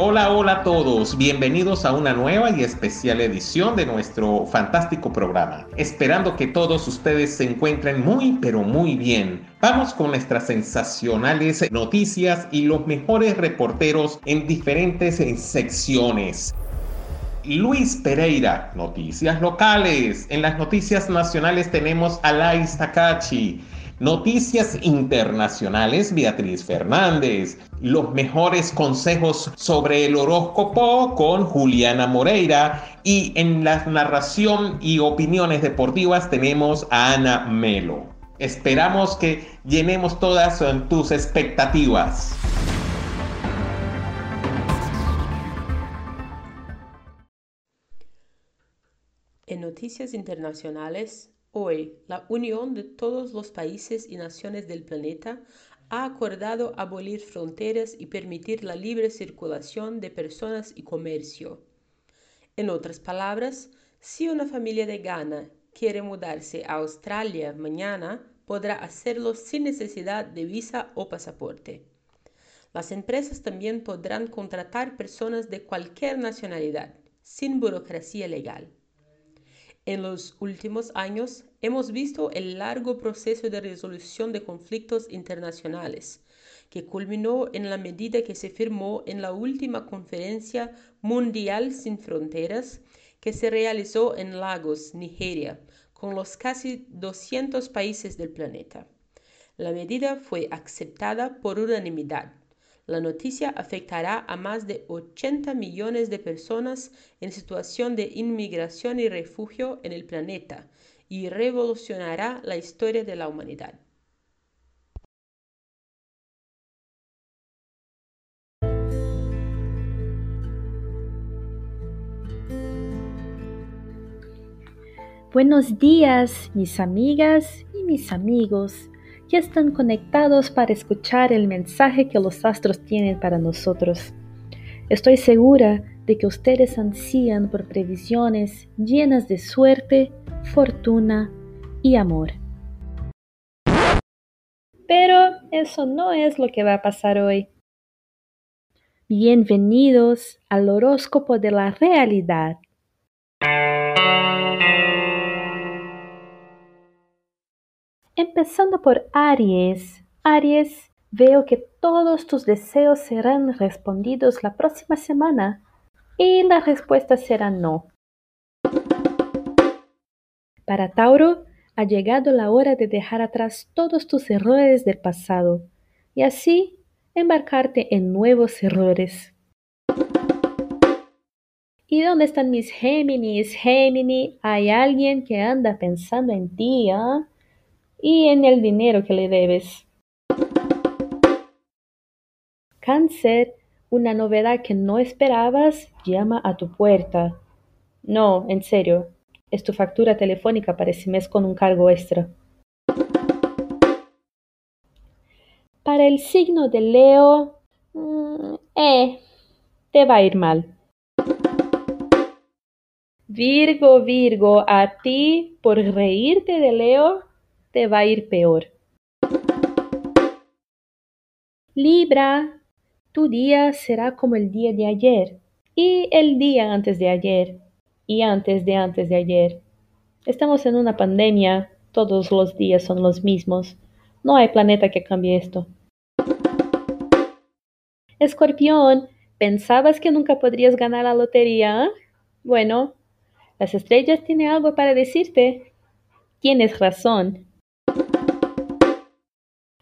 Hola, hola a todos, bienvenidos a una nueva y especial edición de nuestro fantástico programa. Esperando que todos ustedes se encuentren muy, pero muy bien. Vamos con nuestras sensacionales noticias y los mejores reporteros en diferentes secciones. Luis Pereira, noticias locales. En las noticias nacionales tenemos a Lais Takachi. Noticias internacionales, Beatriz Fernández. Los mejores consejos sobre el horóscopo con Juliana Moreira. Y en la narración y opiniones deportivas tenemos a Ana Melo. Esperamos que llenemos todas tus expectativas. En noticias internacionales, Hoy, la Unión de todos los países y naciones del planeta ha acordado abolir fronteras y permitir la libre circulación de personas y comercio. En otras palabras, si una familia de Ghana quiere mudarse a Australia mañana, podrá hacerlo sin necesidad de visa o pasaporte. Las empresas también podrán contratar personas de cualquier nacionalidad, sin burocracia legal. En los últimos años hemos visto el largo proceso de resolución de conflictos internacionales, que culminó en la medida que se firmó en la última conferencia mundial sin fronteras que se realizó en Lagos, Nigeria, con los casi 200 países del planeta. La medida fue aceptada por unanimidad la noticia afectará a más de 80 millones de personas en situación de inmigración y refugio en el planeta y revolucionará la historia de la humanidad. Buenos días, mis amigas y mis amigos ya están conectados para escuchar el mensaje que los astros tienen para nosotros. Estoy segura de que ustedes ansían por previsiones llenas de suerte, fortuna y amor. Pero eso no es lo que va a pasar hoy. Bienvenidos al horóscopo de la realidad Empezando por Aries. Aries, veo que todos tus deseos serán respondidos la próxima semana y la respuesta será no. Para Tauro, ha llegado la hora de dejar atrás todos tus errores del pasado y así embarcarte en nuevos errores. ¿Y dónde están mis Géminis? Géminis, hay alguien que anda pensando en ti, ¿ah? Y en el dinero que le debes. Cáncer, una novedad que no esperabas llama a tu puerta. No, en serio, es tu factura telefónica para ese mes con un cargo extra. Para el signo de Leo, mm, eh, te va a ir mal. Virgo, Virgo, a ti por reírte de Leo te va a ir peor. Libra, tu día será como el día de ayer y el día antes de ayer y antes de antes de ayer. Estamos en una pandemia, todos los días son los mismos. No hay planeta que cambie esto. Escorpión, ¿pensabas que nunca podrías ganar la lotería? Bueno, las estrellas tienen algo para decirte. Tienes razón.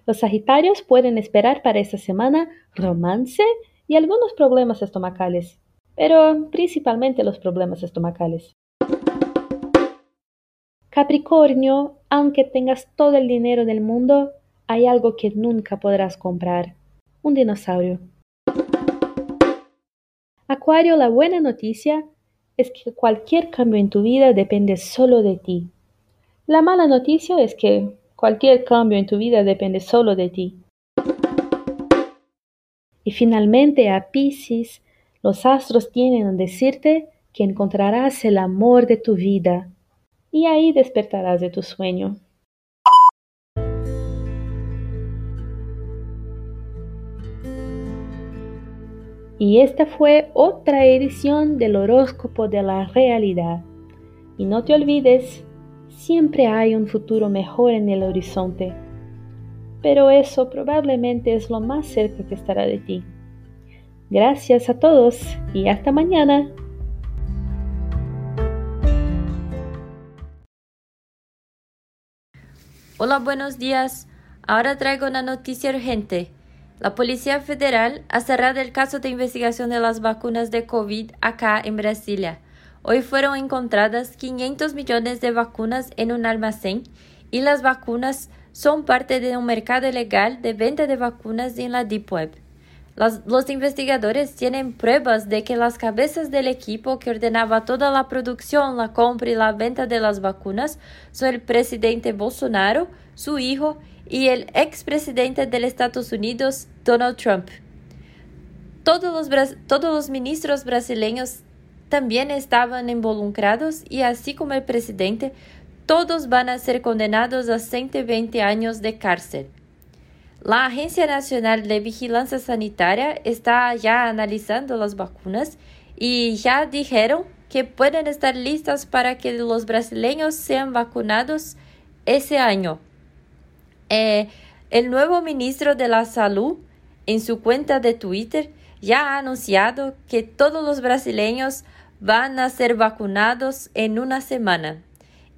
Los Sagitarios pueden esperar para esta semana romance y algunos problemas estomacales, pero principalmente los problemas estomacales. Capricornio, aunque tengas todo el dinero del mundo, hay algo que nunca podrás comprar, un dinosaurio. Acuario, la buena noticia es que cualquier cambio en tu vida depende solo de ti. La mala noticia es que Cualquier cambio en tu vida depende solo de ti. Y finalmente a Pisces, los astros tienen a decirte que encontrarás el amor de tu vida y ahí despertarás de tu sueño. Y esta fue otra edición del horóscopo de la realidad. Y no te olvides, siempre hay un futuro mejor en el horizonte. Pero eso probablemente es lo más cerca que estará de ti. Gracias a todos y hasta mañana. Hola, buenos días. Ahora traigo una noticia urgente. La Policía Federal ha cerrado el caso de investigación de las vacunas de COVID acá en Brasilia. Hoy fueron encontradas 500 millones de vacunas en un almacén y las vacunas son parte de un mercado legal de venta de vacunas en la Deep Web. los investigadores tienen pruebas de que las cabezas del equipo que ordenaba toda la producción, la compra y la venta de las vacunas son el presidente Bolsonaro, su hijo y el expresidente de Estados Unidos, Donald Trump. Todos los, todos los ministros brasileños también estaban involucrados y así como el presidente, todos van a ser condenados a 120 años de cárcel. La Agencia Nacional de Vigilancia Sanitaria está ya analizando las vacunas y ya dijeron que pueden estar listas para que los brasileños sean vacunados ese año. Eh, el nuevo ministro de la Salud, en su cuenta de Twitter, ya ha anunciado que todos los brasileños van a ser vacunados en una semana.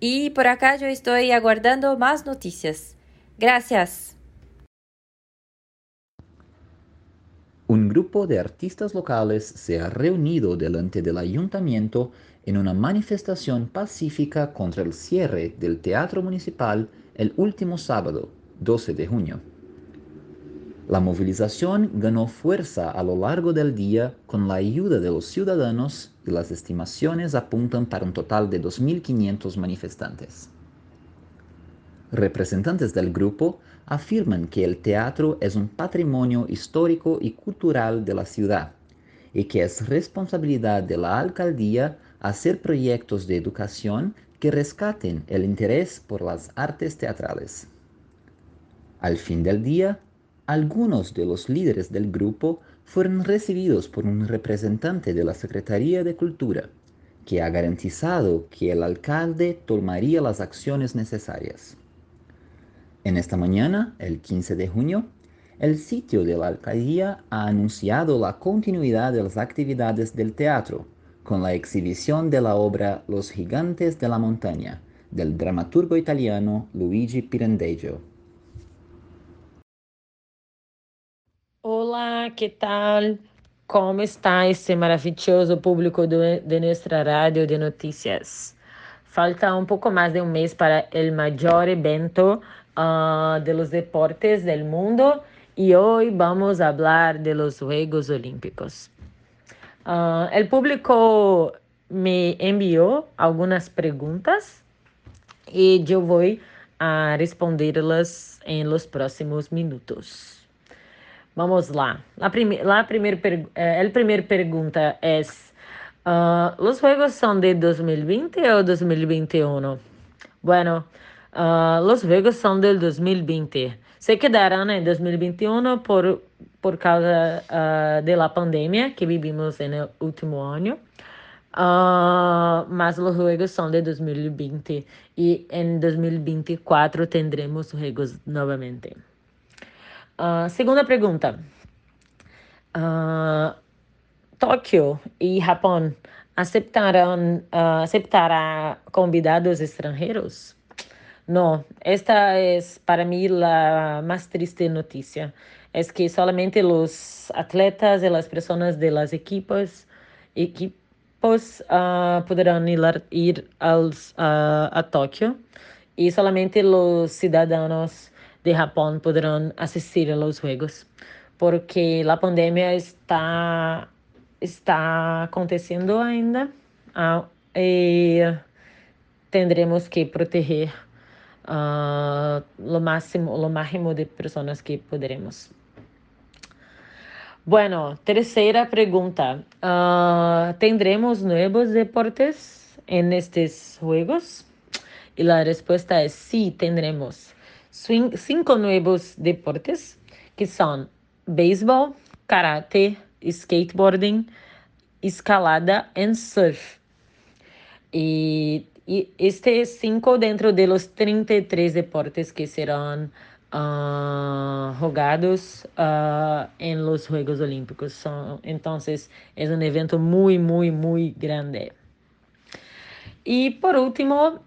Y por acá yo estoy aguardando más noticias. Gracias. Un grupo de artistas locales se ha reunido delante del ayuntamiento en una manifestación pacífica contra el cierre del Teatro Municipal el último sábado, 12 de junio. La movilización ganó fuerza a lo largo del día con la ayuda de los ciudadanos y las estimaciones apuntan para un total de 2.500 manifestantes. Representantes del grupo afirman que el teatro es un patrimonio histórico y cultural de la ciudad y que es responsabilidad de la alcaldía hacer proyectos de educación que rescaten el interés por las artes teatrales. Al fin del día, algunos de los líderes del grupo fueron recibidos por un representante de la Secretaría de Cultura, que ha garantizado que el alcalde tomaría las acciones necesarias. En esta mañana, el 15 de junio, el sitio de la alcaldía ha anunciado la continuidad de las actividades del teatro con la exhibición de la obra Los gigantes de la montaña del dramaturgo italiano Luigi Pirandello. Olá, que tal? Como está esse maravilhoso público do, de nossa rádio de notícias? Falta um pouco mais de um mês para o maior evento uh, de los deportes del mundo e hoje vamos falar de los Juegos Olímpicos. Uh, público me enviou algumas perguntas e eu vou a respondê-las em los próximos minutos. Vamos lá. La, prim la primer eh, el primer pregunta es, uh, ¿los juegos son de 2020 o 2021? Bueno, uh, los juegos son del 2020. Se quedarán en 2021 por, por causa uh, de la pandemia que vivimos en el último año. Uh, mas los juegos son de 2020 y en 2024 tendremos juegos nuevamente. Uh, segunda pergunta. Uh, Tóquio e Japão aceptarão uh, aceptará convidados estrangeiros? Não, esta é para mim a mais triste notícia. É que solamente os atletas e as pessoas de las equipas equipos uh, poderão ir, ir aos, a Tóquio e solamente os cidadãos de Japão poderão assistir aos Juegos, porque a pandemia está, está acontecendo ainda uh, e tendremos que proteger uh, o máximo, o máximo de pessoas que poderemos. Bueno, terceira pergunta. Uh, ¿Tendremos novos deportes en estes Juegos? E a resposta é sí, tendremos cinco nuevos deportes que son béisbol, karate, skateboarding, escalada y surf. Y, y este es cinco dentro de los 33 deportes que serán uh, jugados uh, en los Juegos Olímpicos. Son, entonces es un evento muy, muy, muy grande. Y por último,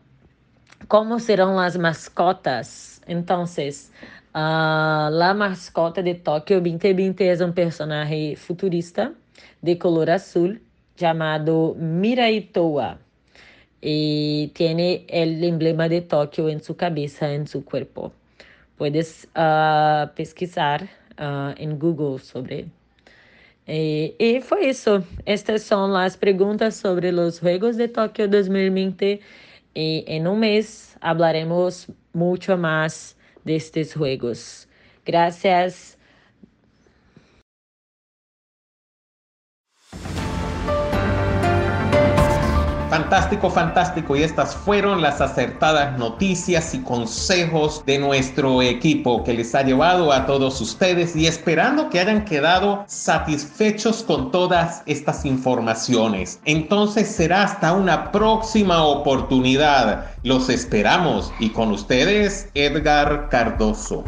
¿cómo serán las mascotas? Entonces, uh, la mascota de Tokio 2020 es un personaje futurista de color azul llamado Mirai Toa y tiene el emblema de Tokio en su cabeza, en su cuerpo. Puedes uh, pesquisar uh, en Google sobre. E, e foi isso. Estas são as perguntas sobre os Juegos de Tóquio 2020. E em um mês hablaremos muito mais destes Juegos. Gracias. Fantástico, fantástico. Y estas fueron las acertadas noticias y consejos de nuestro equipo que les ha llevado a todos ustedes y esperando que hayan quedado satisfechos con todas estas informaciones. Entonces será hasta una próxima oportunidad. Los esperamos y con ustedes Edgar Cardoso.